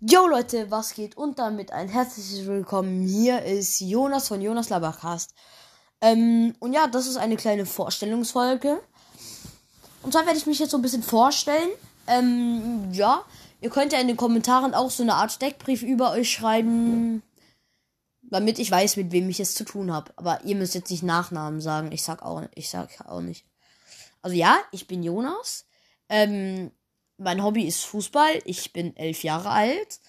Yo Leute, was geht? Und damit ein herzliches Willkommen. Hier ist Jonas von Jonas Labercast. Ähm, und ja, das ist eine kleine Vorstellungsfolge. Und zwar werde ich mich jetzt so ein bisschen vorstellen. Ähm, ja, ihr könnt ja in den Kommentaren auch so eine Art Steckbrief über euch schreiben, damit ich weiß, mit wem ich es zu tun habe. Aber ihr müsst jetzt nicht Nachnamen sagen. Ich sag auch, ich sag auch nicht. Also ja, ich bin Jonas. Ähm, mein Hobby ist Fußball. Ich bin elf Jahre alt.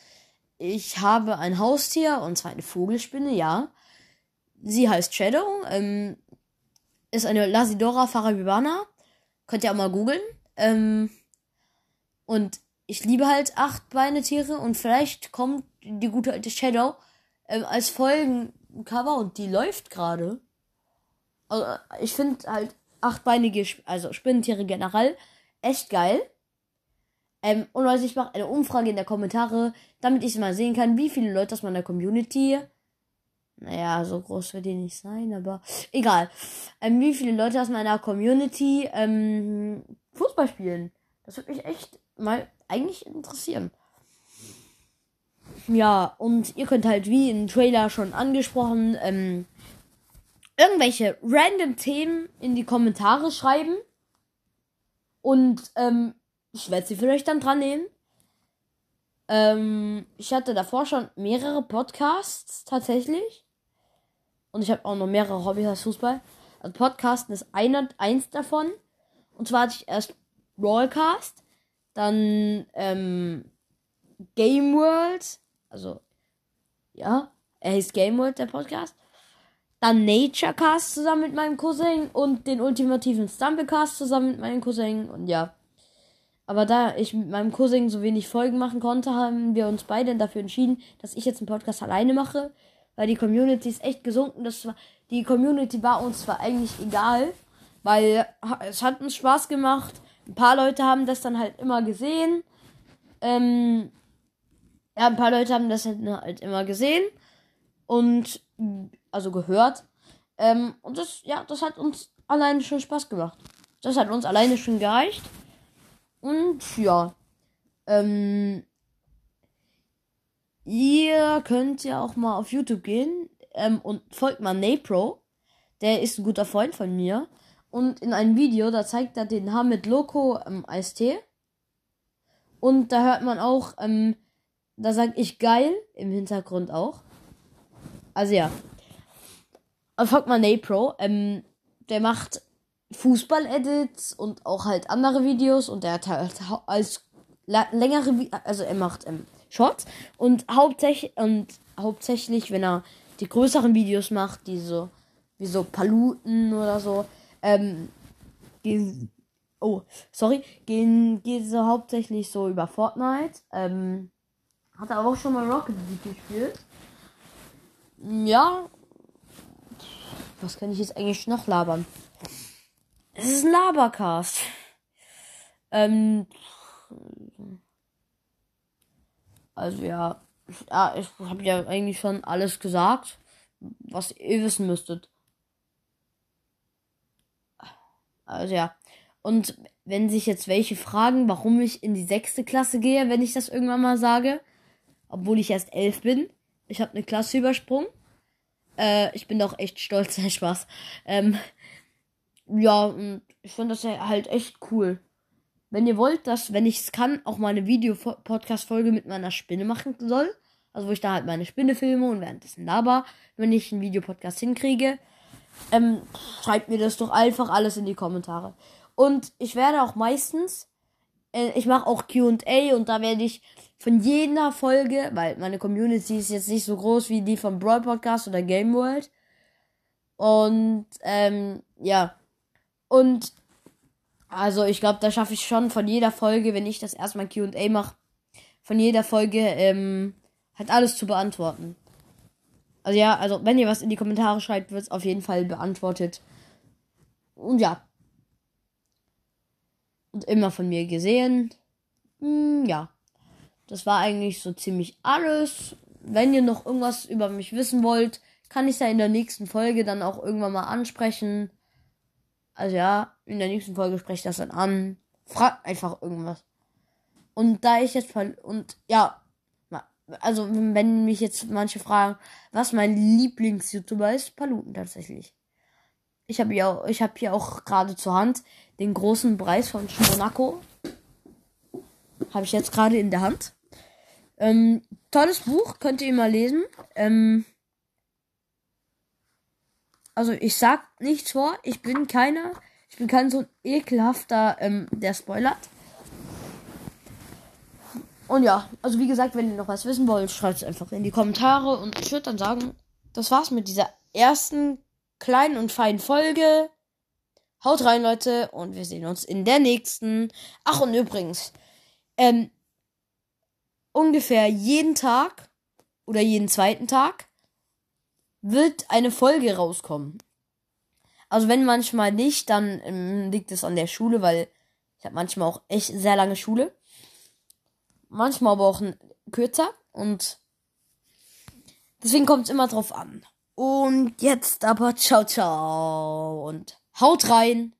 Ich habe ein Haustier und zwar eine Vogelspinne, ja. Sie heißt Shadow. Ähm, ist eine Lasidora farabibana. Könnt ihr auch mal googeln. Ähm, und ich liebe halt achtbeine Tiere und vielleicht kommt die gute alte Shadow ähm, als Folgencover und die läuft gerade. Also, ich finde halt achtbeinige, also Spinnentiere generell echt geil. Ähm, und Leute, ich mache eine Umfrage in der Kommentare, damit ich mal sehen kann, wie viele Leute aus meiner Community. Naja, so groß wird die nicht sein, aber egal. Ähm, wie viele Leute aus meiner Community ähm, Fußball spielen. Das würde mich echt mal eigentlich interessieren. Ja, und ihr könnt halt wie im Trailer schon angesprochen, ähm, irgendwelche random Themen in die Kommentare schreiben. Und ähm, ich werde sie vielleicht dann dran nehmen. Ähm, ich hatte davor schon mehrere Podcasts tatsächlich. Und ich habe auch noch mehrere Hobbys als Fußball. Also Podcasten ist einer, eins davon. Und zwar hatte ich erst Broadcast, dann ähm, Game World, also ja, er hieß Game World, der Podcast. Dann Naturecast zusammen mit meinem Cousin und den ultimativen Stumblecast zusammen mit meinem Cousin und ja. Aber da ich mit meinem Cousin so wenig Folgen machen konnte, haben wir uns beide dafür entschieden, dass ich jetzt einen Podcast alleine mache, weil die Community ist echt gesunken. Das war, die Community war uns zwar eigentlich egal, weil es hat uns Spaß gemacht. Ein paar Leute haben das dann halt immer gesehen. Ähm, ja, ein paar Leute haben das halt, halt immer gesehen und also gehört. Ähm, und das, ja, das hat uns alleine schon Spaß gemacht. Das hat uns alleine schon gereicht. Und ja. Ähm, ihr könnt ja auch mal auf YouTube gehen ähm, und folgt mal Napro. Der ist ein guter Freund von mir. Und in einem Video, da zeigt er den Hamid Loco ähm, Eistee. Und da hört man auch, ähm, da sag ich geil im Hintergrund auch. Also ja. Folgt mal Napro. Ähm, der macht Fußball-Edits und auch halt andere Videos und er hat halt als längere, also er macht ähm, Shorts und hauptsächlich und hauptsächlich, wenn er die größeren Videos macht, die so wie so Paluten oder so, ähm, gehen, oh, sorry, gehen, geht so hauptsächlich so über Fortnite, ähm, hat er aber auch schon mal Rocket League gespielt. Ja, was kann ich jetzt eigentlich noch labern? Es ist ein Labercast. Ähm. Also ja. Ja, ich habe ja eigentlich schon alles gesagt, was ihr wissen müsstet. Also ja. Und wenn sich jetzt welche fragen, warum ich in die sechste Klasse gehe, wenn ich das irgendwann mal sage, obwohl ich erst elf bin, ich habe eine Klasse übersprungen. Äh, ich bin doch echt stolz, Spaß. Ähm, ja, und ich finde das halt echt cool. Wenn ihr wollt, dass, wenn ich es kann, auch mal eine Video-Podcast-Folge mit meiner Spinne machen soll, also wo ich da halt meine Spinne filme und währenddessen laber, wenn ich einen Videopodcast hinkriege, ähm, schreibt mir das doch einfach alles in die Kommentare. Und ich werde auch meistens, äh, ich mache auch QA und da werde ich von jeder Folge, weil meine Community ist jetzt nicht so groß wie die vom Brawl Podcast oder Game World. Und ähm, ja, und also ich glaube, da schaffe ich schon von jeder Folge, wenn ich das erstmal QA mache, von jeder Folge ähm, halt alles zu beantworten. Also ja, also wenn ihr was in die Kommentare schreibt, wird es auf jeden Fall beantwortet. Und ja. Und immer von mir gesehen. Hm, ja. Das war eigentlich so ziemlich alles. Wenn ihr noch irgendwas über mich wissen wollt, kann ich ja in der nächsten Folge dann auch irgendwann mal ansprechen. Also ja, in der nächsten Folge spreche ich das dann an. Fragt einfach irgendwas. Und da ich jetzt und ja, also wenn mich jetzt manche fragen, was mein Lieblings-YouTuber ist, Paluten tatsächlich. Ich habe hier, ich hab hier auch gerade zur Hand den großen Preis von Monaco. Habe ich jetzt gerade in der Hand. Ähm, tolles Buch, könnt ihr mal lesen. Ähm, also ich sag nichts vor, ich bin keiner, ich bin kein so ein ekelhafter, ähm, der spoilert. Und ja, also wie gesagt, wenn ihr noch was wissen wollt, schreibt es einfach in die Kommentare und ich würde dann sagen, das war's mit dieser ersten kleinen und feinen Folge. Haut rein, Leute, und wir sehen uns in der nächsten. Ach, und übrigens, ähm, ungefähr jeden Tag oder jeden zweiten Tag wird eine Folge rauskommen. Also wenn manchmal nicht, dann ähm, liegt es an der Schule, weil ich habe manchmal auch echt sehr lange Schule manchmal aber auch kürzer und deswegen kommt es immer drauf an. Und jetzt aber ciao ciao und haut rein.